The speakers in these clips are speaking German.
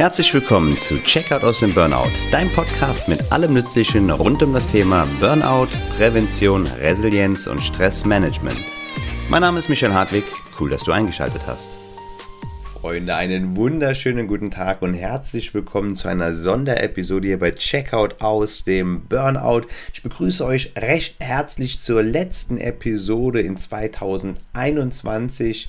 Herzlich willkommen zu Checkout aus dem Burnout, dein Podcast mit allem Nützlichen rund um das Thema Burnout, Prävention, Resilienz und Stressmanagement. Mein Name ist Michael Hartwig, cool, dass du eingeschaltet hast. Freunde, einen wunderschönen guten Tag und herzlich willkommen zu einer Sonderepisode hier bei Checkout aus dem Burnout. Ich begrüße euch recht herzlich zur letzten Episode in 2021.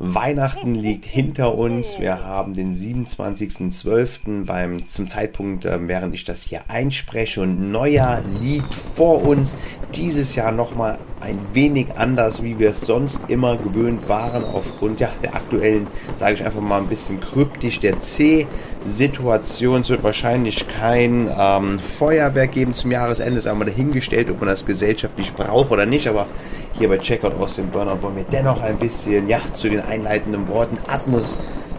Weihnachten liegt hinter uns. Wir haben den 27.12. beim zum Zeitpunkt, äh, während ich das hier einspreche und Neujahr liegt vor uns. Dieses Jahr nochmal ein wenig anders, wie wir es sonst immer gewöhnt waren, aufgrund ja, der aktuellen, sage ich einfach mal ein bisschen kryptisch, der C-Situation. Es wird wahrscheinlich kein ähm, Feuerwerk geben zum Jahresende, sagen wir dahingestellt, ob man das gesellschaftlich braucht oder nicht, aber hier bei Checkout aus dem Burnout wollen wir dennoch ein bisschen ja, zu den einleitenden Worten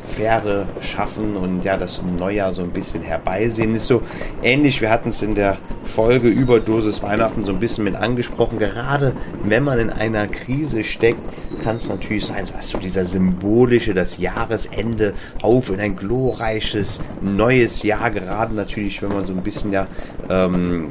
Atmosphäre schaffen und ja, das Neujahr so ein bisschen herbeisehen. Ist so ähnlich, wir hatten es in der Folge Überdosis Weihnachten so ein bisschen mit angesprochen. Gerade wenn man in einer Krise steckt, kann es natürlich sein, dass so dieser symbolische, das Jahresende auf in ein glorreiches neues Jahr, gerade natürlich, wenn man so ein bisschen ja ähm,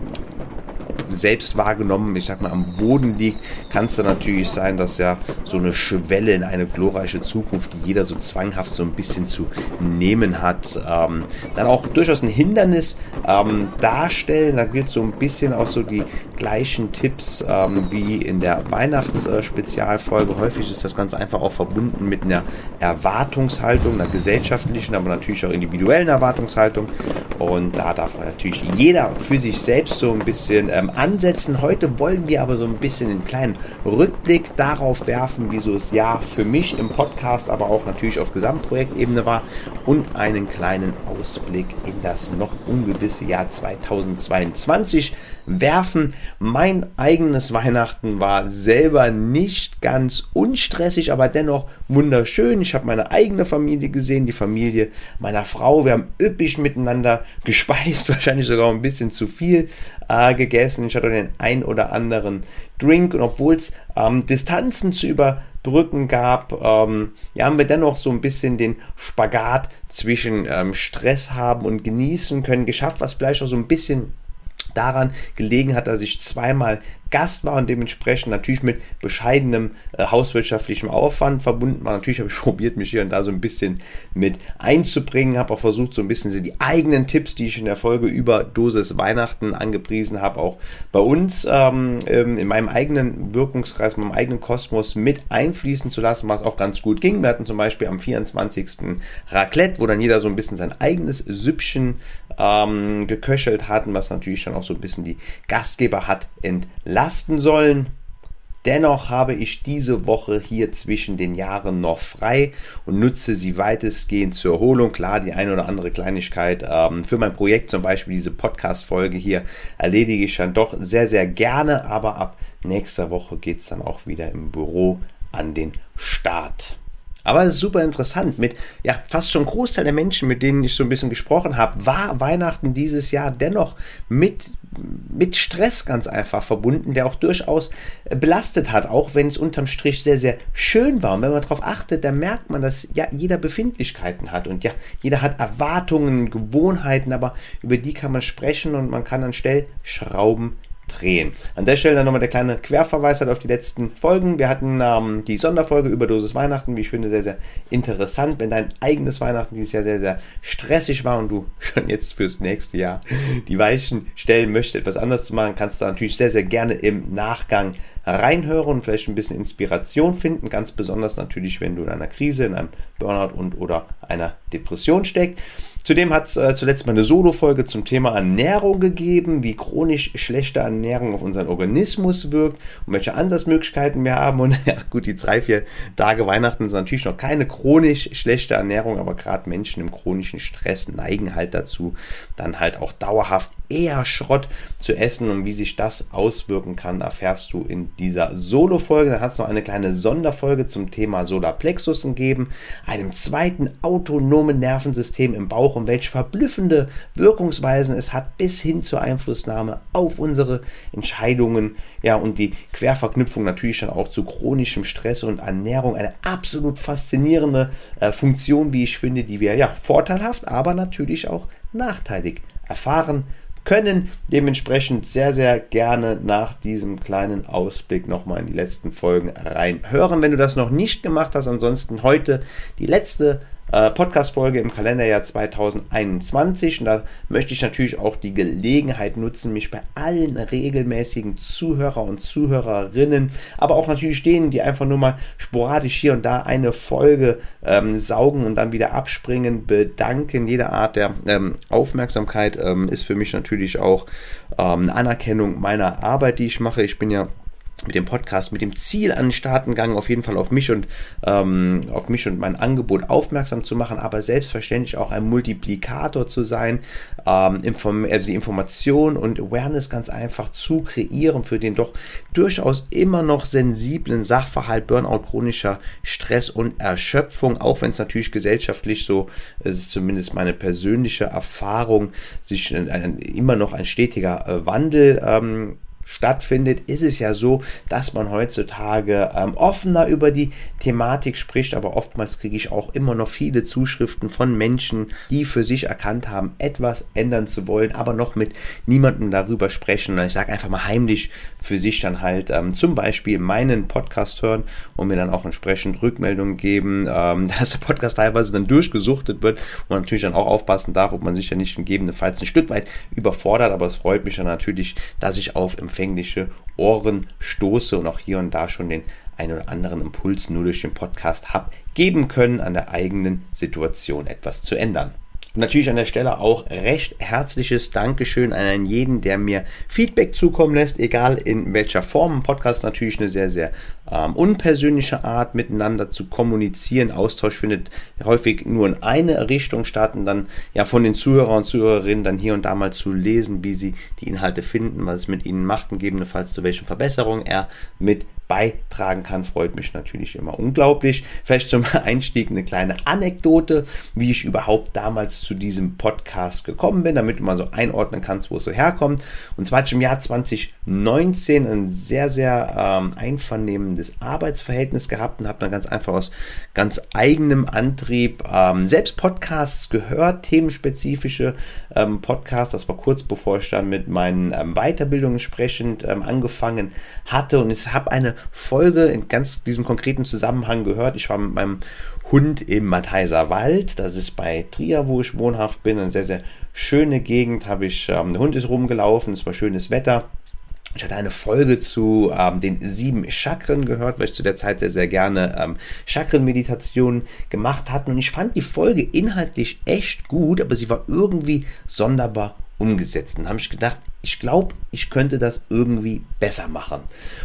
selbst wahrgenommen, ich sag mal, am Boden liegt, kann es dann natürlich sein, dass ja so eine Schwelle in eine glorreiche Zukunft, die jeder so zwanghaft so ein bisschen zu nehmen hat, ähm, dann auch durchaus ein Hindernis ähm, darstellen. Da gilt so ein bisschen auch so die gleichen Tipps ähm, wie in der Weihnachtsspezialfolge. Häufig ist das ganz einfach auch verbunden mit einer Erwartungshaltung, einer gesellschaftlichen, aber natürlich auch individuellen Erwartungshaltung. Und da darf natürlich jeder für sich selbst so ein bisschen ähm, ansetzen. Heute wollen wir aber so ein bisschen einen kleinen Rückblick darauf werfen, wie so das Jahr für mich im Podcast, aber auch natürlich auf Gesamtprojektebene war und einen kleinen Ausblick in das noch ungewisse Jahr 2022 werfen. Mein eigenes Weihnachten war selber nicht ganz unstressig, aber dennoch wunderschön. Ich habe meine eigene Familie gesehen, die Familie meiner Frau. Wir haben üppig miteinander gespeist, wahrscheinlich sogar ein bisschen zu viel äh, gegessen. Ich hatte den ein oder anderen Drink und obwohl es ähm, Distanzen zu überbrücken gab, ähm, ja, haben wir dennoch so ein bisschen den Spagat zwischen ähm, Stress haben und genießen können geschafft, was vielleicht auch so ein bisschen daran gelegen hat, dass ich zweimal Gast war und dementsprechend natürlich mit bescheidenem äh, hauswirtschaftlichem Aufwand verbunden war. Natürlich habe ich probiert, mich hier und da so ein bisschen mit einzubringen, habe auch versucht, so ein bisschen die eigenen Tipps, die ich in der Folge über Dosis Weihnachten angepriesen habe, auch bei uns ähm, ähm in meinem eigenen Wirkungskreis, in meinem eigenen Kosmos mit einfließen zu lassen, was auch ganz gut ging. Wir hatten zum Beispiel am 24. Raclette, wo dann jeder so ein bisschen sein eigenes Süppchen ähm, geköchelt hatten, was natürlich schon auch so ein bisschen die Gastgeber hat entlasten sollen. Dennoch habe ich diese Woche hier zwischen den Jahren noch frei und nutze sie weitestgehend zur Erholung. Klar, die eine oder andere Kleinigkeit ähm, für mein Projekt, zum Beispiel diese Podcast-Folge hier, erledige ich dann doch sehr, sehr gerne. Aber ab nächster Woche geht es dann auch wieder im Büro an den Start. Aber es ist super interessant. Mit ja, fast schon Großteil der Menschen, mit denen ich so ein bisschen gesprochen habe, war Weihnachten dieses Jahr dennoch mit, mit Stress ganz einfach verbunden, der auch durchaus belastet hat, auch wenn es unterm Strich sehr, sehr schön war. Und wenn man darauf achtet, dann merkt man, dass ja jeder Befindlichkeiten hat und ja, jeder hat Erwartungen, Gewohnheiten, aber über die kann man sprechen und man kann an Stellschrauben drehen. An der Stelle dann nochmal der kleine Querverweis halt auf die letzten Folgen. Wir hatten ähm, die Sonderfolge über Dosis Weihnachten, wie ich finde, sehr, sehr interessant. Wenn dein eigenes Weihnachten dieses Jahr sehr, sehr stressig war und du schon jetzt fürs nächste Jahr die Weichen stellen möchtest, etwas anders zu machen, kannst du natürlich sehr, sehr gerne im Nachgang reinhören und vielleicht ein bisschen Inspiration finden. Ganz besonders natürlich, wenn du in einer Krise, in einem Burnout und oder einer Depression steckst. Zudem hat es äh, zuletzt mal eine Solo-Folge zum Thema Ernährung gegeben, wie chronisch schlechte Ernährung auf unseren Organismus wirkt und welche Ansatzmöglichkeiten wir haben. Und ja, gut, die drei, vier Tage Weihnachten sind natürlich noch keine chronisch schlechte Ernährung, aber gerade Menschen im chronischen Stress neigen halt dazu, dann halt auch dauerhaft eher Schrott zu essen und wie sich das auswirken kann, erfährst du in dieser Solo-Folge. Dann hat es noch eine kleine Sonderfolge zum Thema Solarplexus gegeben, einem zweiten autonomen Nervensystem im Bauch und welche verblüffende Wirkungsweisen es hat bis hin zur Einflussnahme auf unsere Entscheidungen. Ja, und die Querverknüpfung natürlich dann auch zu chronischem Stress und Ernährung. Eine absolut faszinierende äh, Funktion, wie ich finde, die wir ja vorteilhaft, aber natürlich auch nachteilig erfahren können. Dementsprechend sehr, sehr gerne nach diesem kleinen Ausblick nochmal in die letzten Folgen reinhören, wenn du das noch nicht gemacht hast. Ansonsten heute die letzte äh, Podcast-Folge im Kalenderjahr 2021. Und da möchte ich natürlich auch die Gelegenheit nutzen, mich bei allen regelmäßigen Zuhörer und Zuhörerinnen, aber auch natürlich denen, die einfach nur mal sporadisch hier und da eine Folge ähm, saugen und dann wieder abspringen, bedanken. Jede Art der ähm, Aufmerksamkeit ähm, ist für mich natürlich auch ähm, eine Anerkennung meiner Arbeit, die ich mache. Ich bin ja mit dem Podcast, mit dem Ziel an den Staaten gegangen, auf jeden Fall auf mich und ähm, auf mich und mein Angebot aufmerksam zu machen, aber selbstverständlich auch ein Multiplikator zu sein, ähm, also die Information und Awareness ganz einfach zu kreieren für den doch durchaus immer noch sensiblen Sachverhalt Burnout, chronischer Stress und Erschöpfung, auch wenn es natürlich gesellschaftlich so, es ist zumindest meine persönliche Erfahrung, sich ein, immer noch ein stetiger äh, Wandel ähm, stattfindet, ist es ja so, dass man heutzutage ähm, offener über die Thematik spricht, aber oftmals kriege ich auch immer noch viele Zuschriften von Menschen, die für sich erkannt haben, etwas ändern zu wollen, aber noch mit niemandem darüber sprechen. Und ich sage einfach mal heimlich für sich dann halt ähm, zum Beispiel meinen Podcast hören und mir dann auch entsprechend Rückmeldungen geben, ähm, dass der Podcast teilweise dann durchgesuchtet wird und man natürlich dann auch aufpassen darf, ob man sich ja nicht gegebenenfalls ein Stück weit überfordert, aber es freut mich dann natürlich, dass ich auf Empfehlungen empfängliche Ohren stoße und auch hier und da schon den einen oder anderen Impuls nur durch den Podcast habe geben können, an der eigenen Situation etwas zu ändern. Und natürlich an der Stelle auch recht herzliches Dankeschön an jeden, der mir Feedback zukommen lässt, egal in welcher Form. Ein Podcast natürlich eine sehr, sehr ähm, unpersönliche Art, miteinander zu kommunizieren. Austausch findet häufig nur in eine Richtung statt und dann ja von den Zuhörern und Zuhörerinnen dann hier und da mal zu lesen, wie sie die Inhalte finden, was es mit ihnen macht, gegebenenfalls zu welchen Verbesserungen er mit beitragen kann, freut mich natürlich immer unglaublich. Vielleicht zum Einstieg eine kleine Anekdote, wie ich überhaupt damals zu diesem Podcast gekommen bin, damit du mal so einordnen kannst, wo es so herkommt. Und zwar hatte ich im Jahr 2019 ein sehr, sehr ähm, einvernehmendes Arbeitsverhältnis gehabt und habe dann ganz einfach aus ganz eigenem Antrieb ähm, selbst Podcasts gehört, themenspezifische ähm, Podcasts. Das war kurz bevor ich dann mit meinen ähm, Weiterbildungen entsprechend ähm, angefangen hatte und ich habe eine Folge in ganz diesem konkreten Zusammenhang gehört. Ich war mit meinem Hund im Matheiser Wald. Das ist bei Trier, wo ich wohnhaft bin. Eine sehr, sehr schöne Gegend. Habe ich, ähm, der Hund ist rumgelaufen, es war schönes Wetter. Ich hatte eine Folge zu ähm, den sieben Chakren gehört, weil ich zu der Zeit sehr, sehr gerne ähm, Chakrenmeditationen gemacht hatte. Und ich fand die Folge inhaltlich echt gut, aber sie war irgendwie sonderbar umgesetzt. Und habe ich gedacht, ich glaube, ich könnte das irgendwie besser machen.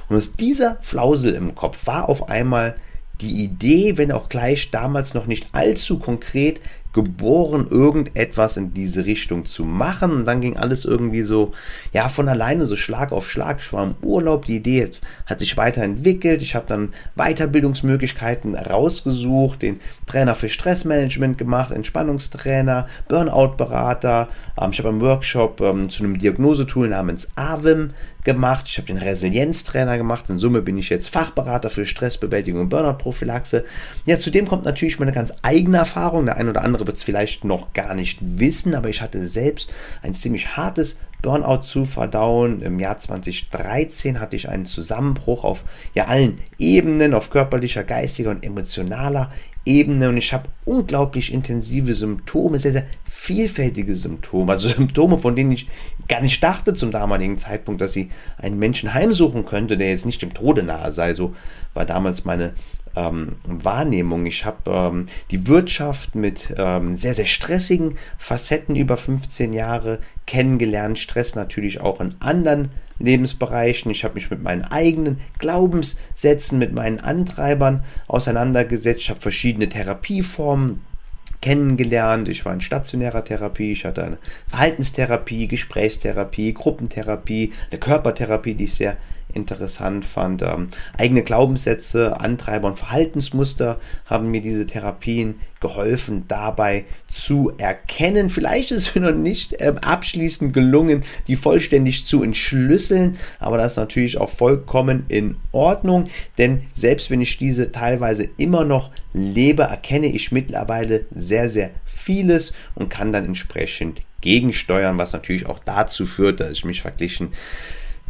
Und aus dieser Flausel im Kopf war auf einmal die Idee, wenn auch gleich damals noch nicht allzu konkret, geboren, irgendetwas in diese Richtung zu machen. Und dann ging alles irgendwie so, ja, von alleine so Schlag auf Schlag. Ich war im Urlaub, die Idee hat sich weiterentwickelt. Ich habe dann Weiterbildungsmöglichkeiten rausgesucht, den Trainer für Stressmanagement gemacht, Entspannungstrainer, Burnout-Berater. Ähm, ich habe einen Workshop ähm, zu einem Diagnosetool namens AVIM gemacht. Ich habe den Resilienztrainer gemacht. In Summe bin ich jetzt Fachberater für Stressbewältigung und Burnout-Prophylaxe. Ja, zudem kommt natürlich meine ganz eigene Erfahrung. Der ein oder andere wird es vielleicht noch gar nicht wissen, aber ich hatte selbst ein ziemlich hartes Burnout zu verdauen. Im Jahr 2013 hatte ich einen Zusammenbruch auf ja, allen Ebenen, auf körperlicher, geistiger und emotionaler Ebene und ich habe unglaublich intensive Symptome, sehr, sehr vielfältige Symptome, also Symptome, von denen ich gar nicht dachte zum damaligen Zeitpunkt, dass sie einen Menschen heimsuchen könnte, der jetzt nicht dem Tode nahe sei. So war damals meine ähm, Wahrnehmung. Ich habe ähm, die Wirtschaft mit ähm, sehr, sehr stressigen Facetten über 15 Jahre kennengelernt. Stress natürlich auch in anderen Lebensbereichen. Ich habe mich mit meinen eigenen Glaubenssätzen, mit meinen Antreibern auseinandergesetzt. Ich habe verschiedene Therapieformen kennengelernt. Ich war in stationärer Therapie, ich hatte eine Verhaltenstherapie, Gesprächstherapie, Gruppentherapie, eine Körpertherapie, die ich sehr interessant fand. Ähm, eigene Glaubenssätze, Antreiber und Verhaltensmuster haben mir diese Therapien geholfen, dabei zu erkennen. Vielleicht ist mir noch nicht äh, abschließend gelungen, die vollständig zu entschlüsseln, aber das ist natürlich auch vollkommen in Ordnung, denn selbst wenn ich diese teilweise immer noch lebe, erkenne ich mittlerweile sehr, sehr vieles und kann dann entsprechend gegensteuern, was natürlich auch dazu führt, dass ich mich verglichen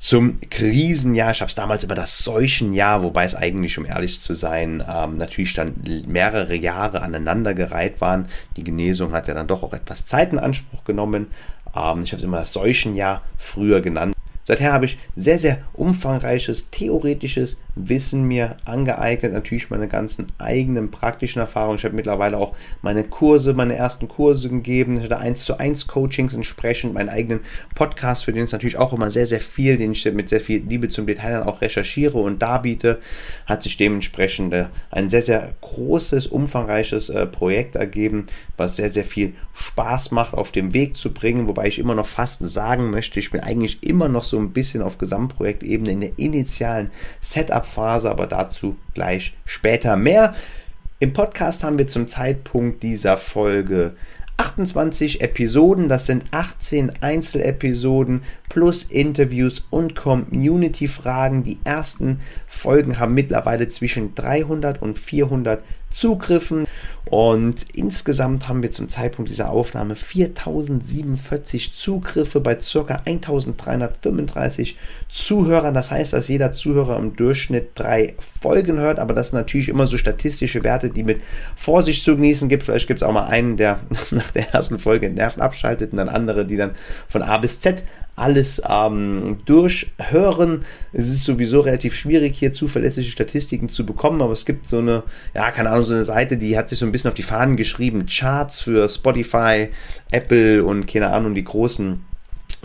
zum Krisenjahr. Ich habe es damals immer das Seuchenjahr, wobei es eigentlich, um ehrlich zu sein, ähm, natürlich dann mehrere Jahre aneinandergereiht waren. Die Genesung hat ja dann doch auch etwas Zeit in Anspruch genommen. Ähm, ich habe es immer das Seuchenjahr früher genannt. Seither habe ich sehr, sehr umfangreiches theoretisches Wissen mir angeeignet, natürlich meine ganzen eigenen praktischen Erfahrungen. Ich habe mittlerweile auch meine Kurse, meine ersten Kurse gegeben. Ich hatte 1 zu 1 Coachings entsprechend, meinen eigenen Podcast, für den es natürlich auch immer sehr, sehr viel, den ich mit sehr viel Liebe zum Detail dann auch recherchiere und darbiete, hat sich dementsprechend äh, ein sehr, sehr großes, umfangreiches äh, Projekt ergeben, was sehr, sehr viel Spaß macht, auf dem Weg zu bringen, wobei ich immer noch fast sagen möchte, ich bin eigentlich immer noch so ein bisschen auf Gesamtprojektebene in der initialen Setup-Phase, aber dazu gleich später mehr. Im Podcast haben wir zum Zeitpunkt dieser Folge 28 Episoden, das sind 18 Einzelepisoden plus Interviews und Community-Fragen. Die ersten Folgen haben mittlerweile zwischen 300 und 400 Zugriffen und insgesamt haben wir zum Zeitpunkt dieser Aufnahme 4047 Zugriffe bei ca. 1335 Zuhörern. Das heißt, dass jeder Zuhörer im Durchschnitt drei Folgen hört, aber das sind natürlich immer so statistische Werte, die mit Vorsicht zu genießen gibt. Vielleicht gibt es auch mal einen, der nach der ersten Folge Nerven abschaltet und dann andere, die dann von A bis Z alles ähm, durchhören. Es ist sowieso relativ schwierig, hier zuverlässige Statistiken zu bekommen, aber es gibt so eine, ja, keine Ahnung, so eine Seite, die hat sich so ein bisschen auf die Fahnen geschrieben. Charts für Spotify, Apple und keine Ahnung, die großen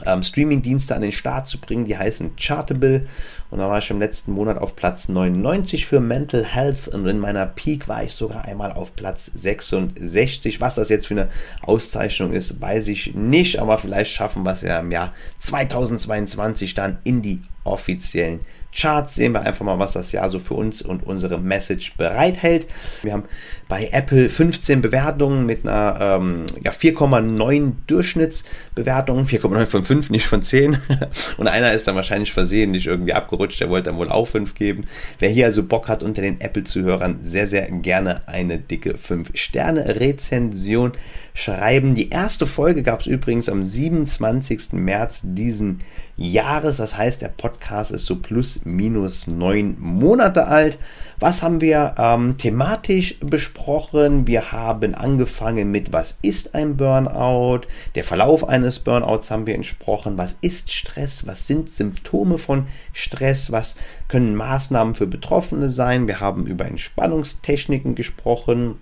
ähm, Streaming-Dienste an den Start zu bringen. Die heißen Chartable. Und da war ich im letzten Monat auf Platz 99 für Mental Health. Und in meiner Peak war ich sogar einmal auf Platz 66. Was das jetzt für eine Auszeichnung ist, weiß ich nicht. Aber vielleicht schaffen wir es ja im Jahr 2022 dann in die offiziellen Charts sehen wir einfach mal, was das Jahr so für uns und unsere Message bereithält. Wir haben bei Apple 15 Bewertungen mit einer ähm, ja, 4,9 Durchschnittsbewertung, 4,9 von 5, nicht von 10. und einer ist dann wahrscheinlich versehentlich irgendwie abgerutscht, der wollte dann wohl auch 5 geben. Wer hier also Bock hat, unter den Apple-Zuhörern sehr, sehr gerne eine dicke 5-Sterne-Rezension schreiben. Die erste Folge gab es übrigens am 27. März diesen Jahres. Das heißt, der Podcast ist so plus minus neun Monate alt. Was haben wir ähm, thematisch besprochen? Wir haben angefangen mit, was ist ein Burnout? Der Verlauf eines Burnouts haben wir entsprochen. Was ist Stress? Was sind Symptome von Stress? Was können Maßnahmen für Betroffene sein? Wir haben über Entspannungstechniken gesprochen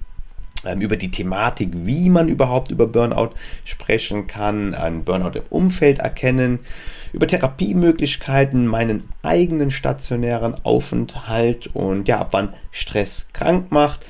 über die Thematik, wie man überhaupt über Burnout sprechen kann, ein Burnout im Umfeld erkennen, über Therapiemöglichkeiten, meinen eigenen stationären Aufenthalt und ja, ab wann Stress krank macht.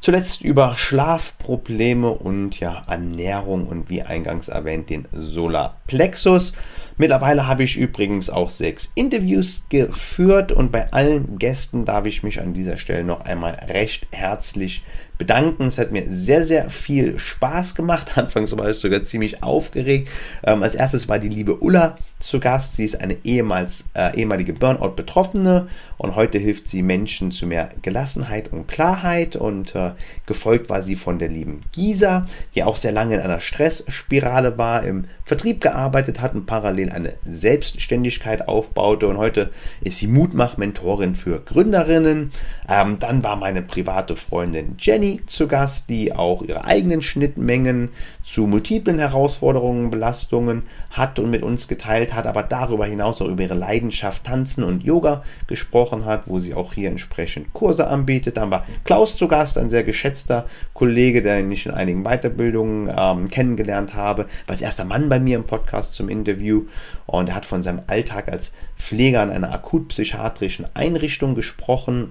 Zuletzt über Schlafprobleme und ja, Ernährung und wie eingangs erwähnt den Solarplexus. Mittlerweile habe ich übrigens auch sechs Interviews geführt und bei allen Gästen darf ich mich an dieser Stelle noch einmal recht herzlich bedanken. Es hat mir sehr, sehr viel Spaß gemacht. Anfangs war ich sogar ziemlich aufgeregt. Ähm, als erstes war die liebe Ulla zu Gast. Sie ist eine ehemals, äh, ehemalige Burnout-Betroffene und heute hilft sie Menschen zu mehr Gelassenheit und Klarheit. Und äh, gefolgt war sie von der lieben Gisa, die auch sehr lange in einer Stressspirale war, im Vertrieb gearbeitet hat und parallel eine Selbstständigkeit aufbaute. Und heute ist sie Mutmach-Mentorin für Gründerinnen. Ähm, dann war meine private Freundin Jenny Jenny zu Gast, die auch ihre eigenen Schnittmengen zu multiplen Herausforderungen, Belastungen hat und mit uns geteilt hat, aber darüber hinaus auch über ihre Leidenschaft Tanzen und Yoga gesprochen hat, wo sie auch hier entsprechend Kurse anbietet. Dann war Klaus zu Gast, ein sehr geschätzter Kollege, den ich in einigen Weiterbildungen ähm, kennengelernt habe, war als erster Mann bei mir im Podcast zum Interview und er hat von seinem Alltag als Pfleger in einer akutpsychiatrischen Einrichtung gesprochen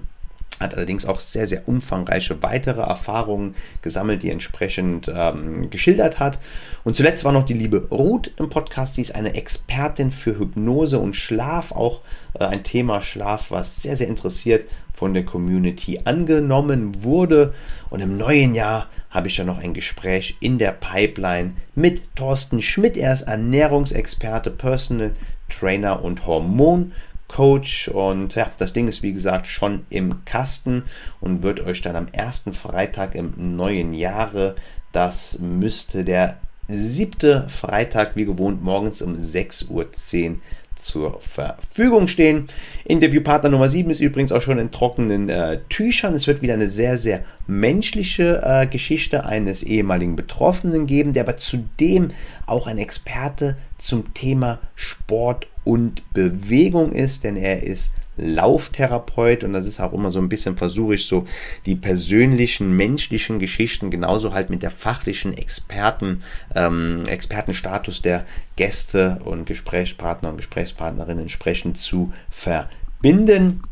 hat allerdings auch sehr, sehr umfangreiche weitere Erfahrungen gesammelt, die entsprechend ähm, geschildert hat. Und zuletzt war noch die liebe Ruth im Podcast. Sie ist eine Expertin für Hypnose und Schlaf, auch äh, ein Thema Schlaf, was sehr, sehr interessiert von der Community angenommen wurde. Und im neuen Jahr habe ich dann noch ein Gespräch in der Pipeline mit Thorsten Schmidt. Er ist Ernährungsexperte, Personal Trainer und Hormon Coach. Und ja, das Ding ist wie gesagt schon im Kasten und wird euch dann am ersten Freitag im neuen Jahre, das müsste der siebte Freitag wie gewohnt morgens um 6.10 Uhr zur Verfügung stehen. Interviewpartner Nummer 7 ist übrigens auch schon in trockenen äh, Tüchern. Es wird wieder eine sehr, sehr menschliche äh, Geschichte eines ehemaligen Betroffenen geben, der aber zudem auch ein Experte zum Thema Sport und Bewegung ist, denn er ist Lauftherapeut und das ist auch immer so ein bisschen, versuche ich so die persönlichen, menschlichen Geschichten genauso halt mit der fachlichen Experten, ähm, Expertenstatus der Gäste und Gesprächspartner und Gesprächspartnerinnen entsprechend zu verbinden.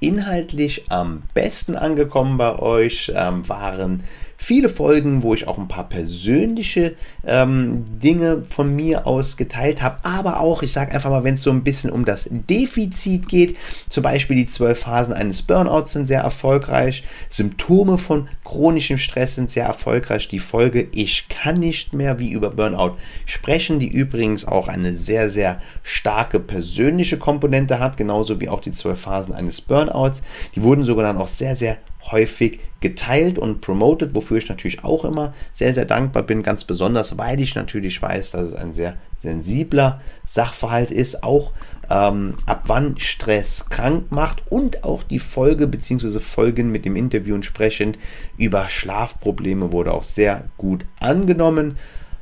Inhaltlich am besten angekommen bei euch ähm, waren viele Folgen, wo ich auch ein paar persönliche ähm, Dinge von mir aus geteilt habe, aber auch, ich sage einfach mal, wenn es so ein bisschen um das Defizit geht, zum Beispiel die zwölf Phasen eines Burnouts sind sehr erfolgreich, Symptome von chronischem Stress sind sehr erfolgreich, die Folge Ich kann nicht mehr wie über Burnout sprechen, die übrigens auch eine sehr, sehr starke persönliche Komponente hat, genauso wie auch die zwölf Phasen eines Burnouts. Die wurden sogar dann auch sehr, sehr häufig geteilt und promoted, wofür ich natürlich auch immer sehr, sehr dankbar bin, ganz besonders, weil ich natürlich weiß, dass es ein sehr sensibler Sachverhalt ist, auch ähm, ab wann Stress krank macht und auch die Folge bzw. Folgen mit dem Interview entsprechend über Schlafprobleme wurde auch sehr gut angenommen.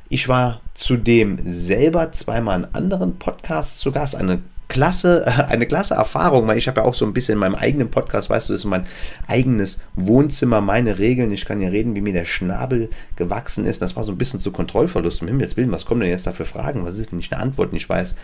Ich war zudem selber zweimal in anderen Podcasts zu Gast, eine klasse, eine klasse Erfahrung, weil ich habe ja auch so ein bisschen in meinem eigenen Podcast, weißt du, das ist mein eigenes Wohnzimmer, meine Regeln. Ich kann ja reden, wie mir der Schnabel gewachsen ist. Das war so ein bisschen zu Kontrollverlust. Um Himmels Willen, was kommen denn jetzt da für Fragen? Was ist, wenn ich eine Antwort nicht weiß?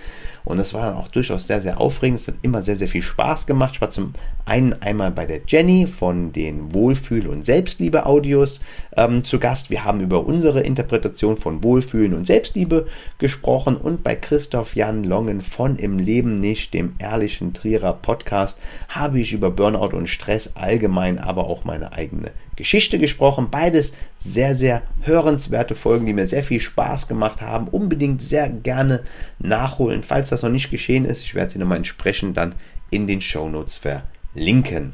Und das war dann auch durchaus sehr, sehr aufregend. Es hat immer sehr, sehr viel Spaß gemacht. Ich war zum einen einmal bei der Jenny von den Wohlfühl- und Selbstliebe-Audios ähm, zu Gast. Wir haben über unsere Interpretation von Wohlfühlen und Selbstliebe gesprochen und bei Christoph Jan Longen von Im Leben nicht, dem ehrlichen Trierer Podcast, habe ich über Burnout und Stress allgemein, aber auch meine eigene Geschichte gesprochen. Beides sehr, sehr hörenswerte Folgen, die mir sehr viel Spaß gemacht haben. Unbedingt sehr gerne nachholen, falls das noch nicht geschehen ist. Ich werde sie nochmal entsprechend dann in den Show Notes verlinken.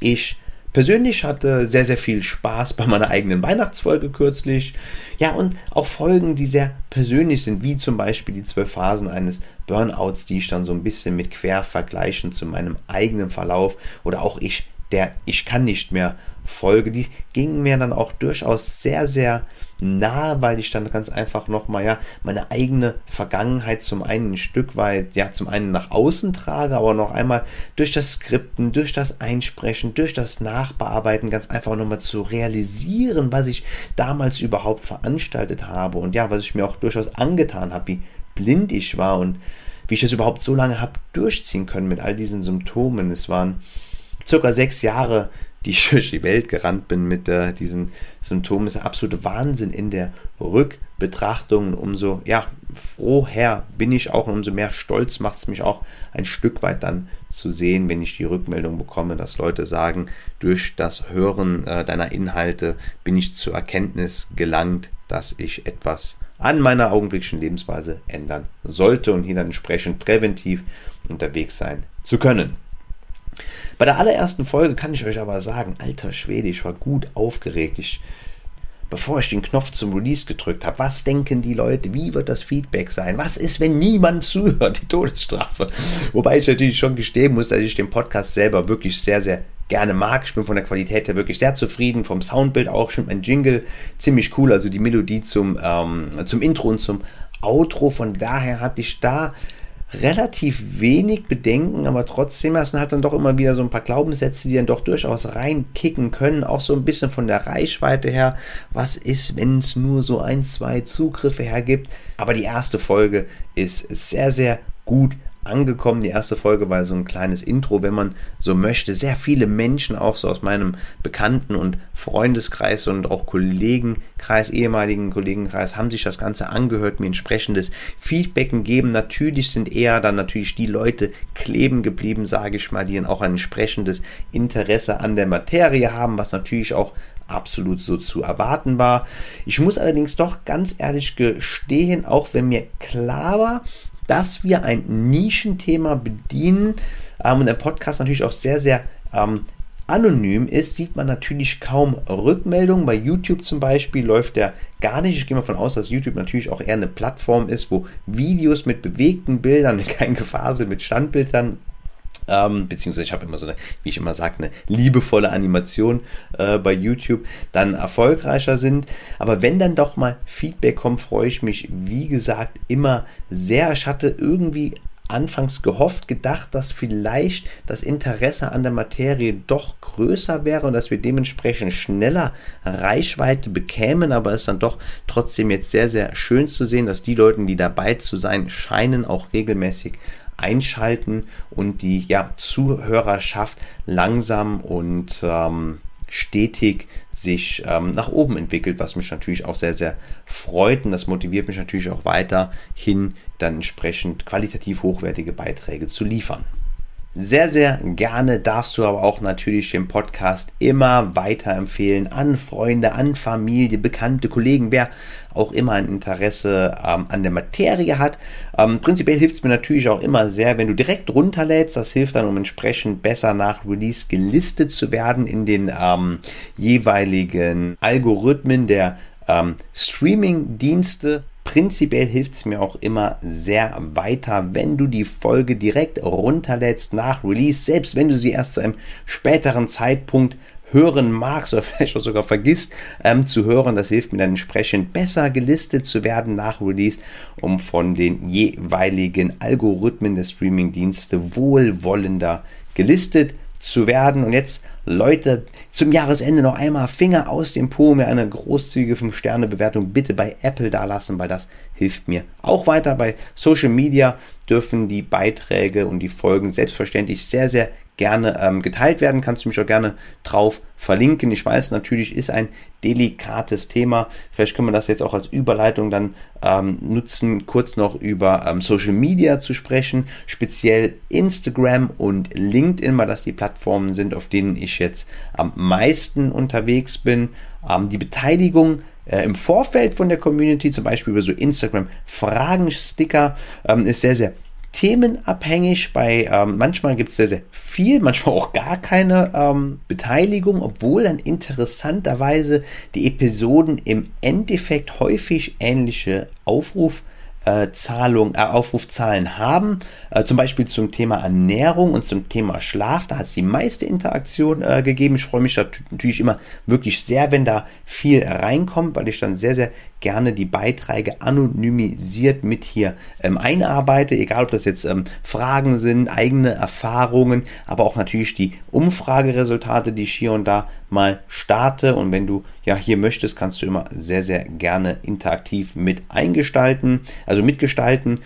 Ich persönlich hatte sehr, sehr viel Spaß bei meiner eigenen Weihnachtsfolge kürzlich. Ja, und auch Folgen, die sehr persönlich sind, wie zum Beispiel die zwölf Phasen eines Burnouts, die ich dann so ein bisschen mit quer vergleichen zu meinem eigenen Verlauf oder auch ich der Ich kann nicht mehr Folge, die ging mir dann auch durchaus sehr, sehr nah, weil ich dann ganz einfach nochmal, ja, meine eigene Vergangenheit zum einen ein Stück weit, ja, zum einen nach außen trage, aber noch einmal durch das Skripten, durch das Einsprechen, durch das Nachbearbeiten ganz einfach nochmal zu realisieren, was ich damals überhaupt veranstaltet habe und ja, was ich mir auch durchaus angetan habe, wie blind ich war und wie ich das überhaupt so lange habe durchziehen können mit all diesen Symptomen. Es waren circa sechs Jahre, die ich durch die Welt gerannt bin mit äh, diesen Symptomen, ist ein absoluter Wahnsinn in der Rückbetrachtung. Umso ja, froher bin ich auch und umso mehr stolz macht es mich auch ein Stück weit dann zu sehen, wenn ich die Rückmeldung bekomme, dass Leute sagen, durch das Hören äh, deiner Inhalte bin ich zur Erkenntnis gelangt, dass ich etwas an meiner augenblicklichen Lebensweise ändern sollte und hier dann entsprechend präventiv unterwegs sein zu können. Bei der allerersten Folge kann ich euch aber sagen, alter Schwede, ich war gut aufgeregt. Ich, bevor ich den Knopf zum Release gedrückt habe, was denken die Leute? Wie wird das Feedback sein? Was ist, wenn niemand zuhört? Die Todesstrafe. Wobei ich natürlich schon gestehen muss, dass ich den Podcast selber wirklich sehr, sehr gerne mag. Ich bin von der Qualität her wirklich sehr zufrieden. Vom Soundbild auch schon ein Jingle ziemlich cool. Also die Melodie zum, ähm, zum Intro und zum Outro. Von daher hatte ich da relativ wenig Bedenken, aber trotzdem, sind halt dann doch immer wieder so ein paar Glaubenssätze, die dann doch durchaus reinkicken können, auch so ein bisschen von der Reichweite her. Was ist, wenn es nur so ein, zwei Zugriffe hergibt? Aber die erste Folge ist sehr, sehr gut angekommen. Die erste Folge war so ein kleines Intro, wenn man so möchte. Sehr viele Menschen, auch so aus meinem Bekannten- und Freundeskreis und auch Kollegenkreis, ehemaligen Kollegenkreis, haben sich das Ganze angehört, mir entsprechendes Feedback gegeben. Natürlich sind eher dann natürlich die Leute kleben geblieben, sage ich mal, die dann auch ein entsprechendes Interesse an der Materie haben, was natürlich auch absolut so zu erwarten war. Ich muss allerdings doch ganz ehrlich gestehen, auch wenn mir klar war, dass wir ein Nischenthema bedienen ähm, und der Podcast natürlich auch sehr, sehr ähm, anonym ist, sieht man natürlich kaum Rückmeldungen. Bei YouTube zum Beispiel läuft der gar nicht. Ich gehe mal davon aus, dass YouTube natürlich auch eher eine Plattform ist, wo Videos mit bewegten Bildern, mit kein Gefasel, mit Standbildern ähm, beziehungsweise ich habe immer so eine, wie ich immer sage, eine liebevolle Animation äh, bei YouTube, dann erfolgreicher sind. Aber wenn dann doch mal Feedback kommt, freue ich mich, wie gesagt, immer sehr. Ich hatte irgendwie anfangs gehofft, gedacht, dass vielleicht das Interesse an der Materie doch größer wäre und dass wir dementsprechend schneller Reichweite bekämen, aber es ist dann doch trotzdem jetzt sehr, sehr schön zu sehen, dass die Leute, die dabei zu sein scheinen, auch regelmäßig einschalten und die ja, Zuhörerschaft langsam und ähm, stetig sich ähm, nach oben entwickelt, was mich natürlich auch sehr, sehr freut und das motiviert mich natürlich auch weiterhin dann entsprechend qualitativ hochwertige Beiträge zu liefern. Sehr, sehr gerne darfst du aber auch natürlich den Podcast immer weiterempfehlen an Freunde, an Familie, Bekannte, Kollegen, wer auch immer ein Interesse ähm, an der Materie hat. Ähm, prinzipiell hilft es mir natürlich auch immer sehr, wenn du direkt runterlädst. Das hilft dann, um entsprechend besser nach Release gelistet zu werden in den ähm, jeweiligen Algorithmen der ähm, Streaming-Dienste. Prinzipiell hilft es mir auch immer sehr weiter, wenn du die Folge direkt runterlädst nach Release, selbst wenn du sie erst zu einem späteren Zeitpunkt hören magst oder vielleicht auch sogar vergisst ähm, zu hören. Das hilft mir dann entsprechend besser gelistet zu werden nach Release, um von den jeweiligen Algorithmen der Streamingdienste wohlwollender gelistet zu werden. Und jetzt, Leute, zum Jahresende noch einmal Finger aus dem Po, mir eine großzügige 5-Sterne-Bewertung bitte bei Apple da lassen, weil das hilft mir auch weiter. Bei Social Media dürfen die Beiträge und die Folgen selbstverständlich sehr, sehr gerne ähm, geteilt werden. Kannst du mich auch gerne drauf verlinken. Ich weiß natürlich, ist ein delikates Thema. Vielleicht können wir das jetzt auch als Überleitung dann ähm, nutzen, kurz noch über ähm, Social Media zu sprechen, speziell Instagram und LinkedIn, weil das die Plattformen sind, auf denen ich jetzt am meisten unterwegs bin. Ähm, die Beteiligung äh, im Vorfeld von der Community, zum Beispiel über so Instagram-Fragensticker, ähm, ist sehr, sehr themenabhängig. Bei ähm, manchmal gibt es sehr, sehr viel, manchmal auch gar keine ähm, Beteiligung, obwohl dann interessanterweise die Episoden im Endeffekt häufig ähnliche Aufruf äh, Zahlung, äh, Aufrufzahlen haben, äh, zum Beispiel zum Thema Ernährung und zum Thema Schlaf. Da hat es die meiste Interaktion äh, gegeben. Ich freue mich natürlich immer wirklich sehr, wenn da viel reinkommt, weil ich dann sehr, sehr gerne die Beiträge anonymisiert mit hier ähm, einarbeite, egal ob das jetzt ähm, Fragen sind, eigene Erfahrungen, aber auch natürlich die Umfrageresultate, die ich hier und da mal starte. Und wenn du ja hier möchtest, kannst du immer sehr, sehr gerne interaktiv mit eingestalten, also mitgestalten.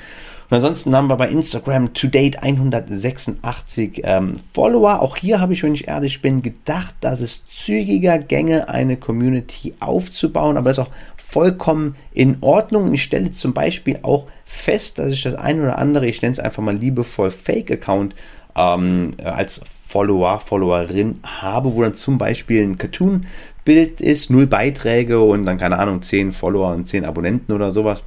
Und ansonsten haben wir bei Instagram to date 186 ähm, Follower. Auch hier habe ich, wenn ich ehrlich bin, gedacht, dass es zügiger gänge, eine Community aufzubauen. Aber das ist auch vollkommen in Ordnung. Ich stelle zum Beispiel auch fest, dass ich das ein oder andere, ich nenne es einfach mal liebevoll Fake-Account ähm, als Follower, Followerin habe, wo dann zum Beispiel ein Cartoon-Bild ist, null Beiträge und dann, keine Ahnung, zehn Follower und zehn Abonnenten oder sowas.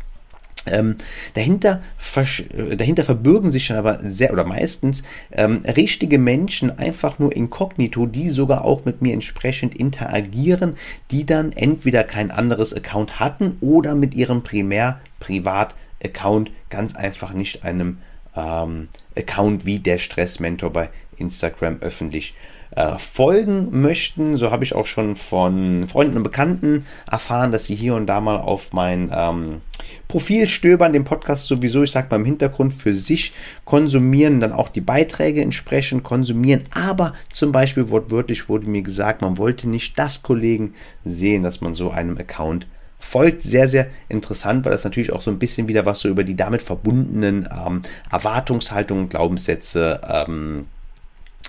Ähm, dahinter, äh, dahinter verbürgen sich schon aber sehr oder meistens ähm, richtige Menschen einfach nur inkognito, die sogar auch mit mir entsprechend interagieren, die dann entweder kein anderes Account hatten oder mit ihrem Primär-Privat-Account ganz einfach nicht einem ähm, Account wie der Stressmentor bei Instagram öffentlich äh, folgen möchten. So habe ich auch schon von Freunden und Bekannten erfahren, dass sie hier und da mal auf mein ähm, Profil stöbern, den Podcast sowieso, ich sage mal im Hintergrund für sich konsumieren, dann auch die Beiträge entsprechend konsumieren. Aber zum Beispiel wortwörtlich wurde mir gesagt, man wollte nicht das Kollegen sehen, dass man so einem Account folgt. Sehr, sehr interessant, weil das natürlich auch so ein bisschen wieder was so über die damit verbundenen ähm, Erwartungshaltungen, Glaubenssätze ähm,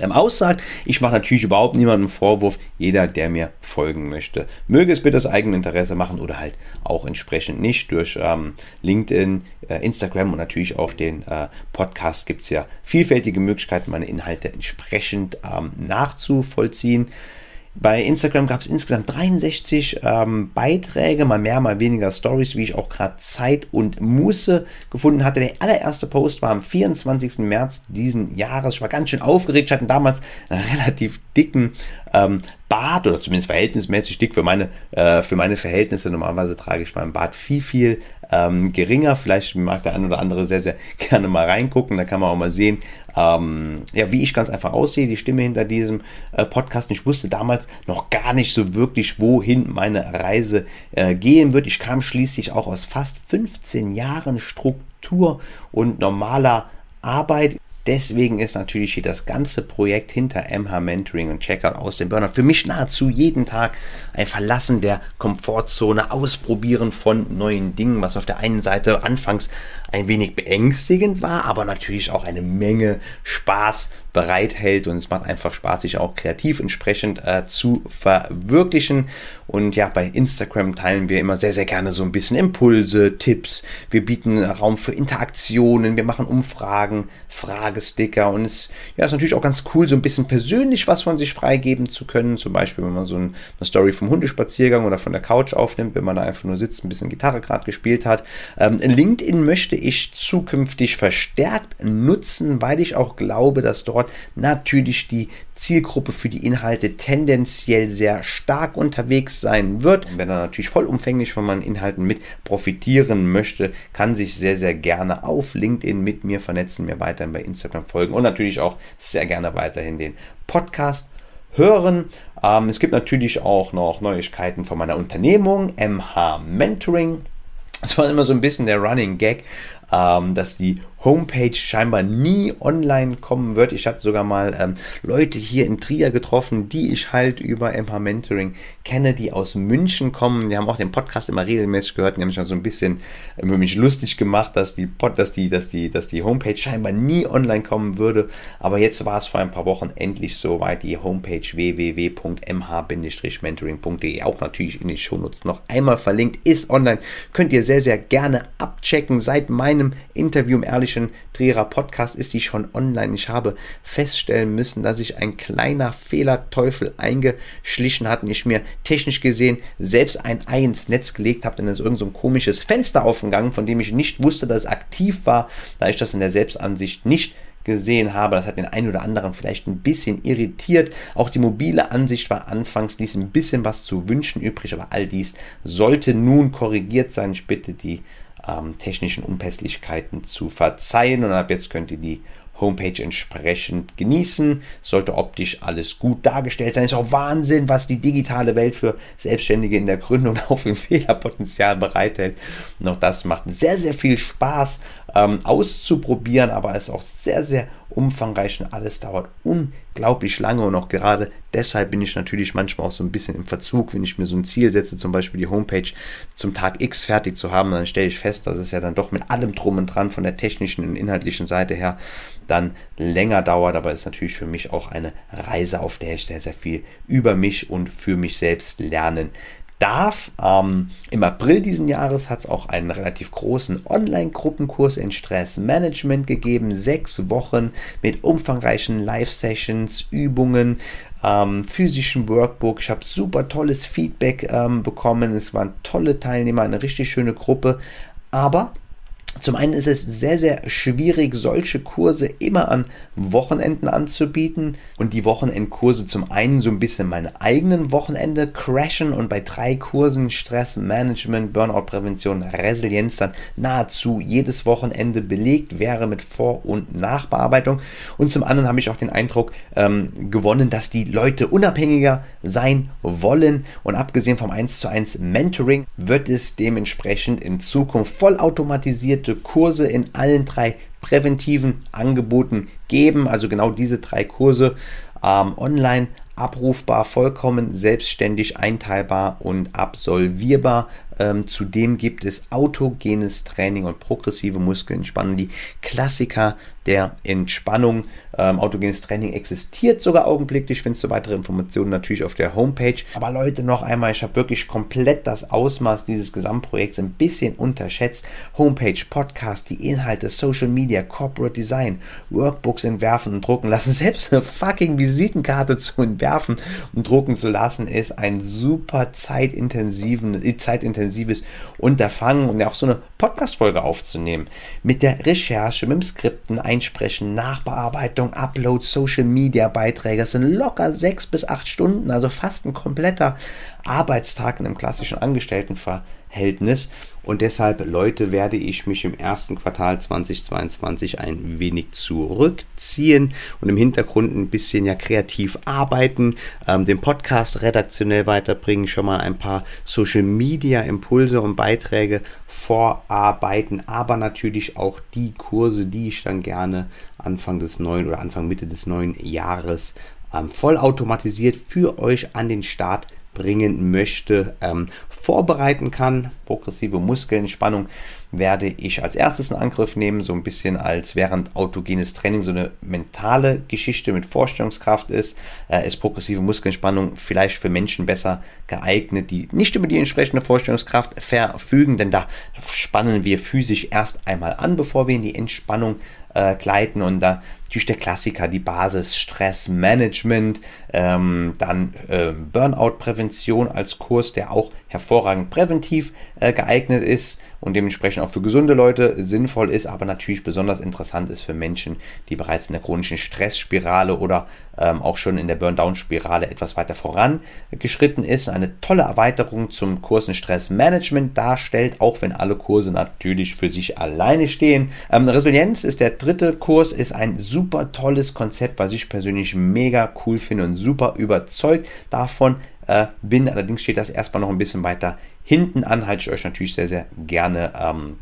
ähm, aussagt. Ich mache natürlich überhaupt niemandem Vorwurf. Jeder, der mir folgen möchte, möge es bitte aus eigenem Interesse machen oder halt auch entsprechend nicht. Durch ähm, LinkedIn, äh, Instagram und natürlich auch den äh, Podcast gibt es ja vielfältige Möglichkeiten, meine Inhalte entsprechend ähm, nachzuvollziehen. Bei Instagram gab es insgesamt 63 ähm, Beiträge, mal mehr, mal weniger Stories, wie ich auch gerade Zeit und Muße gefunden hatte. Der allererste Post war am 24. März diesen Jahres. Ich war ganz schön aufgeregt. Ich hatte damals einen relativ dicken ähm, Bart oder zumindest verhältnismäßig dick für meine, äh, für meine Verhältnisse. Normalerweise trage ich meinen Bart viel, viel ähm, geringer. Vielleicht mag der ein oder andere sehr, sehr gerne mal reingucken. Da kann man auch mal sehen, ähm, ja, wie ich ganz einfach aussehe, die Stimme hinter diesem äh, Podcast. Ich wusste damals noch gar nicht so wirklich, wohin meine Reise äh, gehen wird. Ich kam schließlich auch aus fast 15 Jahren Struktur und normaler Arbeit Deswegen ist natürlich hier das ganze Projekt hinter MH Mentoring und Checkout aus dem Burnout für mich nahezu jeden Tag ein Verlassen der Komfortzone, Ausprobieren von neuen Dingen, was auf der einen Seite anfangs ein wenig beängstigend war, aber natürlich auch eine Menge Spaß bereithält und es macht einfach Spaß, sich auch kreativ entsprechend äh, zu verwirklichen. Und ja, bei Instagram teilen wir immer sehr, sehr gerne so ein bisschen Impulse, Tipps. Wir bieten Raum für Interaktionen, wir machen Umfragen, Fragesticker und es ja, ist natürlich auch ganz cool, so ein bisschen persönlich was von sich freigeben zu können. Zum Beispiel, wenn man so eine Story vom Hundespaziergang oder von der Couch aufnimmt, wenn man da einfach nur sitzt, ein bisschen Gitarre gerade gespielt hat. Ähm, LinkedIn möchte ich zukünftig verstärkt nutzen, weil ich auch glaube, dass dort dort natürlich die Zielgruppe für die Inhalte tendenziell sehr stark unterwegs sein wird. Und wenn er natürlich vollumfänglich von meinen Inhalten mit profitieren möchte, kann sich sehr, sehr gerne auf LinkedIn mit mir vernetzen, mir weiterhin bei Instagram folgen und natürlich auch sehr gerne weiterhin den Podcast hören. Ähm, es gibt natürlich auch noch Neuigkeiten von meiner Unternehmung MH Mentoring. Das war immer so ein bisschen der Running Gag, ähm, dass die Homepage scheinbar nie online kommen wird. Ich hatte sogar mal ähm, Leute hier in Trier getroffen, die ich halt über Emma Mentoring kenne, die aus München kommen. Die haben auch den Podcast immer regelmäßig gehört. Die haben sich mal so ein bisschen äh, über mich lustig gemacht, dass die, Pod, dass die, dass die, dass die Homepage scheinbar nie online kommen würde. Aber jetzt war es vor ein paar Wochen endlich soweit. Die Homepage www.mh-mentoring.de auch natürlich in den Shownotes noch einmal verlinkt ist online. Könnt ihr sehr, sehr gerne abchecken. Seit meinem Interview im Ehrlich ehrlichen Trierer Podcast ist die schon online. Ich habe feststellen müssen, dass sich ein kleiner Fehlerteufel eingeschlichen hat und ich mir technisch gesehen selbst ein Ei ins Netz gelegt habe, denn es ist irgend so ein komisches Fenster aufgegangen, von dem ich nicht wusste, dass es aktiv war, da ich das in der Selbstansicht nicht gesehen habe. Das hat den einen oder anderen vielleicht ein bisschen irritiert. Auch die mobile Ansicht war anfangs ließ ein bisschen was zu wünschen übrig, aber all dies sollte nun korrigiert sein. Ich bitte die ähm, technischen Unpässlichkeiten zu verzeihen. Und ab jetzt könnt ihr die Homepage entsprechend genießen. Sollte optisch alles gut dargestellt sein. Ist auch Wahnsinn, was die digitale Welt für Selbstständige in der Gründung auch für Fehlerpotenzial bereithält. Und auch das macht sehr, sehr viel Spaß ähm, auszuprobieren, aber ist auch sehr, sehr umfangreich und alles dauert unglaublich lange und auch gerade deshalb bin ich natürlich manchmal auch so ein bisschen im Verzug, wenn ich mir so ein Ziel setze, zum Beispiel die Homepage zum Tag X fertig zu haben, dann stelle ich fest, dass es ja dann doch mit allem drum und dran von der technischen und inhaltlichen Seite her dann länger dauert, aber ist natürlich für mich auch eine Reise, auf der ich sehr, sehr viel über mich und für mich selbst lernen darf. Ähm, Im April diesen Jahres hat es auch einen relativ großen Online-Gruppenkurs in Stressmanagement gegeben. Sechs Wochen mit umfangreichen Live-Sessions, Übungen, ähm, physischen Workbook. Ich habe super tolles Feedback ähm, bekommen. Es waren tolle Teilnehmer, eine richtig schöne Gruppe. Aber zum einen ist es sehr, sehr schwierig, solche Kurse immer an Wochenenden anzubieten und die Wochenendkurse zum einen so ein bisschen meine eigenen Wochenende crashen und bei drei Kursen Stress, Management, Burnout, Prävention, Resilienz dann nahezu jedes Wochenende belegt wäre mit Vor- und Nachbearbeitung. Und zum anderen habe ich auch den Eindruck ähm, gewonnen, dass die Leute unabhängiger sein wollen und abgesehen vom 1 zu 1 Mentoring wird es dementsprechend in Zukunft vollautomatisiert limitierte Kurse in allen drei präventiven Angeboten geben. Also genau diese drei Kurse ähm, online abrufbar, vollkommen selbstständig einteilbar und absolvierbar Ähm, zudem gibt es autogenes Training und progressive Muskelentspannung, die Klassiker der Entspannung. Ähm, autogenes Training existiert sogar augenblicklich. Findest du weitere Informationen natürlich auf der Homepage. Aber Leute, noch einmal, ich habe wirklich komplett das Ausmaß dieses Gesamtprojekts ein bisschen unterschätzt. Homepage, Podcast, die Inhalte, Social Media, Corporate Design, Workbooks entwerfen und drucken lassen. Selbst eine fucking Visitenkarte zu entwerfen und drucken zu lassen, ist ein super zeitintensiven, zeitintensives Unterfangen und auch so eine Podcast-Folge aufzunehmen. Mit der Recherche, mit dem Skripten, Einsprechen, Nachbearbeitung, Upload, Social Media Beiträge. Das sind locker sechs bis acht Stunden, also fast ein kompletter Arbeitstag in einem klassischen Angestelltenverhältnis. Und deshalb, Leute, werde ich mich im ersten Quartal 2022 ein wenig zurückziehen und im Hintergrund ein bisschen ja kreativ arbeiten, ähm, den Podcast redaktionell weiterbringen, schon mal ein paar Social Media Impulse und Beiträge vorarbeiten, aber natürlich auch die Kurse, die ich dann gerne Anfang des neuen oder Anfang Mitte des neuen Jahres ähm, vollautomatisiert für euch an den Start bringen möchte, ähm, vorbereiten kann. Progressive Muskelentspannung werde ich als erstes in Angriff nehmen, so ein bisschen als während autogenes Training so eine mentale Geschichte mit Vorstellungskraft ist, äh, ist progressive Muskelentspannung vielleicht für Menschen besser geeignet, die nicht über die entsprechende Vorstellungskraft verfügen, denn da spannen wir physisch erst einmal an, bevor wir in die Entspannung äh, gleiten. Und da natürlich der Klassiker, die Basis Stressmanagement, ähm, dann äh, Burnout-Prävention als Kurs, der auch hervorragend präventiv äh, geeignet ist und dementsprechend auch für gesunde Leute sinnvoll ist, aber natürlich besonders interessant ist für Menschen, die bereits in der chronischen Stressspirale oder ähm, auch schon in der Burn-Down-Spirale etwas weiter vorangeschritten ist. Eine tolle Erweiterung zum Kurs in Stressmanagement darstellt, auch wenn alle Kurse natürlich für sich alleine stehen. Ähm, Resilienz ist der dritte Kurs, ist ein super tolles Konzept, was ich persönlich mega cool finde und super überzeugt davon äh, bin. Allerdings steht das erstmal noch ein bisschen weiter hinten an. Halte ich euch natürlich sehr, sehr gerne ähm,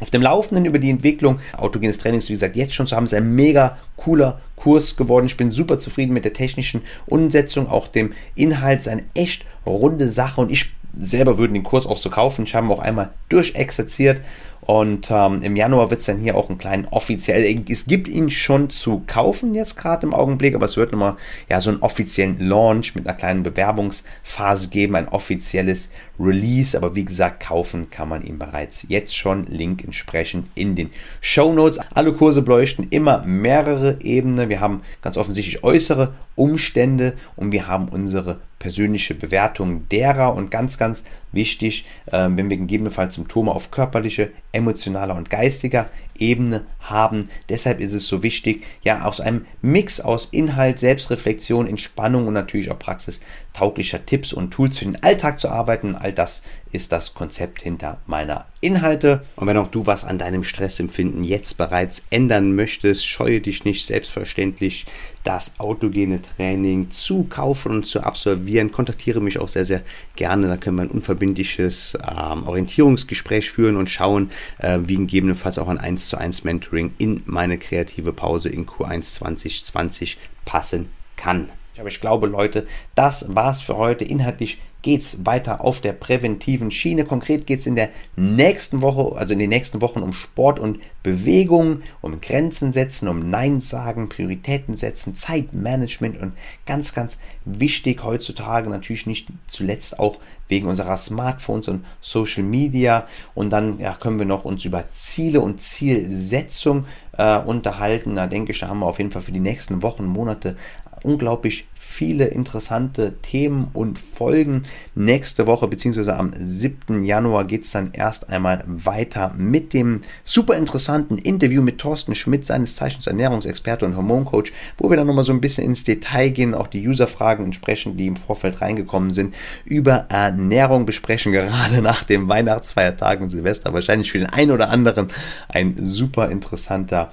auf dem Laufenden über die Entwicklung autogenes Trainings, wie gesagt, jetzt schon zu haben, ist ein mega cooler Kurs geworden. Ich bin super zufrieden mit der technischen Umsetzung, auch dem Inhalt, ist eine echt runde Sache und ich selber würde den Kurs auch so kaufen. Ich habe ihn auch einmal durchexerziert und ähm, im Januar wird es dann hier auch einen kleinen offiziell, es gibt ihn schon zu kaufen jetzt gerade im Augenblick, aber es wird nochmal ja so einen offiziellen Launch mit einer kleinen Bewerbungsphase geben, ein offizielles Release, aber wie gesagt, kaufen kann man ihn bereits jetzt schon. Link entsprechend in den Show Notes. Alle Kurse beleuchten immer mehrere Ebenen. Wir haben ganz offensichtlich äußere Umstände und wir haben unsere persönliche Bewertung derer und ganz, ganz wichtig, äh, wenn wir gegebenenfalls Symptome auf körperliche, emotionaler und geistiger Ebene haben. Deshalb ist es so wichtig, ja, aus einem Mix aus Inhalt, Selbstreflexion, Entspannung und natürlich auch praxistauglicher Tipps und Tools für den Alltag zu arbeiten. All das ist das Konzept hinter meiner Inhalte. Und wenn auch du was an deinem Stressempfinden jetzt bereits ändern möchtest, scheue dich nicht selbstverständlich das autogene Training zu kaufen und zu absolvieren. Kontaktiere mich auch sehr, sehr gerne. Da können wir ein unverbindliches ähm, Orientierungsgespräch führen und schauen, äh, wie gegebenenfalls auch ein 1 zu 1 Mentoring in meine kreative Pause in Q1 2020 passen kann. Aber ich glaube, Leute, das war's für heute. Inhaltlich geht es weiter auf der präventiven Schiene. Konkret geht es in der nächsten Woche, also in den nächsten Wochen um Sport und Bewegung, um Grenzen setzen, um Nein sagen, Prioritäten setzen, Zeitmanagement und ganz, ganz wichtig heutzutage natürlich nicht zuletzt auch wegen unserer Smartphones und Social Media. Und dann ja, können wir noch uns über Ziele und Zielsetzung äh, unterhalten. Da denke ich, da haben wir auf jeden Fall für die nächsten Wochen, Monate unglaublich viele interessante Themen und Folgen. Nächste Woche beziehungsweise am 7. Januar geht es dann erst einmal weiter mit dem super interessanten Interview mit Thorsten Schmidt, seines Zeichens Ernährungsexperte und Hormoncoach, wo wir dann nochmal so ein bisschen ins Detail gehen, auch die Userfragen entsprechend, die im Vorfeld reingekommen sind, über Ernährung besprechen, gerade nach dem Weihnachtsfeiertag und Silvester. Wahrscheinlich für den einen oder anderen ein super interessanter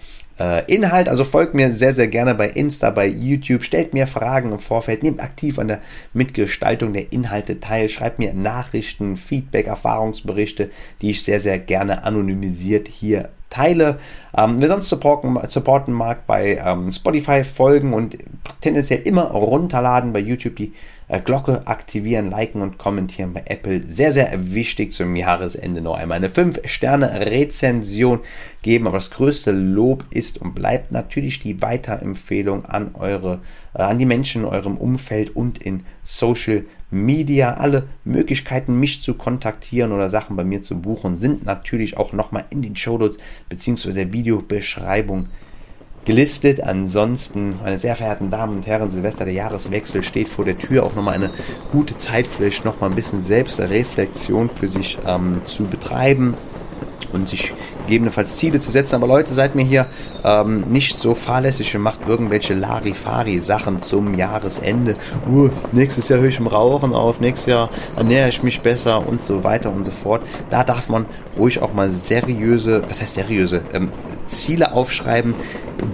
Inhalt. Also folgt mir sehr, sehr gerne bei Insta, bei YouTube, stellt mir Fragen im Vorfeld, nehmt aktiv an der Mitgestaltung der Inhalte teil, schreibt mir Nachrichten, Feedback, Erfahrungsberichte, die ich sehr, sehr gerne anonymisiert hier teile. Ähm, wer sonst supporten, supporten mag, bei ähm, Spotify folgen und tendenziell immer runterladen, bei YouTube die äh, Glocke aktivieren, liken und kommentieren bei Apple. Sehr, sehr wichtig zum Jahresende noch einmal eine 5-Sterne-Rezension geben. Aber das größte Lob ist und bleibt natürlich die Weiterempfehlung an eure, äh, an die Menschen in eurem Umfeld und in Social Media. Alle Möglichkeiten, mich zu kontaktieren oder Sachen bei mir zu buchen, sind natürlich auch nochmal in den Show Notes bzw. der Videobeschreibung gelistet. Ansonsten, meine sehr verehrten Damen und Herren, Silvester, der Jahreswechsel steht vor der Tür. Auch nochmal eine gute Zeit, vielleicht nochmal ein bisschen Selbstreflexion für sich ähm, zu betreiben und sich gegebenenfalls Ziele zu setzen. Aber Leute, seid mir hier ähm, nicht so fahrlässig und macht irgendwelche Larifari-Sachen zum Jahresende. Uh, nächstes Jahr höre ich im Rauchen auf, nächstes Jahr ernähre ich mich besser und so weiter und so fort. Da darf man ruhig auch mal seriöse, was heißt seriöse, ähm, Ziele aufschreiben,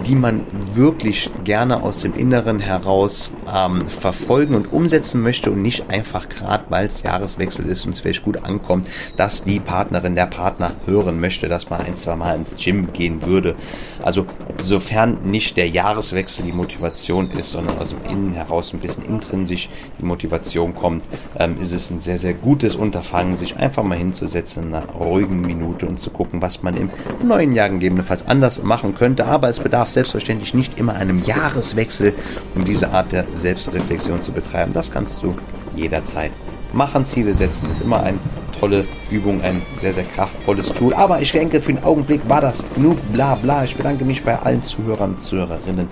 die man wirklich gerne aus dem Inneren heraus ähm, verfolgen und umsetzen möchte und nicht einfach gerade, weil es Jahreswechsel ist und es vielleicht gut ankommt, dass die Partnerin, der Partner hören möchte, dass man ein, zwei Mal ins Gym gehen würde. Also sofern nicht der Jahreswechsel die Motivation ist, sondern aus dem Innen heraus ein bisschen intrinsisch die Motivation kommt, ähm, ist es ein sehr, sehr gutes Unterfangen, sich einfach mal hinzusetzen in einer ruhigen Minute und zu gucken, was man im neuen Jahr gegebenenfalls anders machen könnte. Aber es bedarf selbstverständlich nicht immer einem Jahreswechsel, um diese Art der Selbstreflexion zu betreiben. Das kannst du jederzeit machen. Ziele setzen ist immer eine tolle Übung, ein sehr, sehr kraftvolles Tool. Aber ich denke, für den Augenblick war das genug bla bla. Ich bedanke mich bei allen Zuhörern, Zuhörerinnen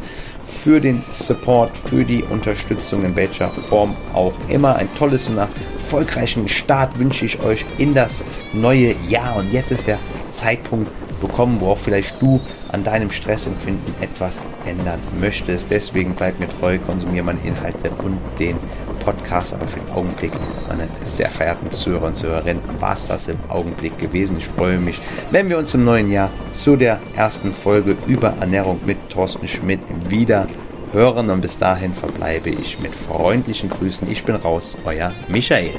für den Support, für die Unterstützung in welcher Form auch immer. Ein tolles und erfolgreichen Start wünsche ich euch in das neue Jahr. Und jetzt ist der Zeitpunkt bekommen, wo auch vielleicht du an deinem Stressempfinden etwas ändern möchtest. Deswegen bleib mir treu, konsumiere meine Inhalte und den Podcast. Aber für den Augenblick, meine sehr verehrten Zuhörer und Zuhörerinnen, war es das im Augenblick gewesen. Ich freue mich, wenn wir uns im neuen Jahr zu der ersten Folge über Ernährung mit Thorsten Schmidt wieder hören. Und bis dahin verbleibe ich mit freundlichen Grüßen. Ich bin raus, euer Michael.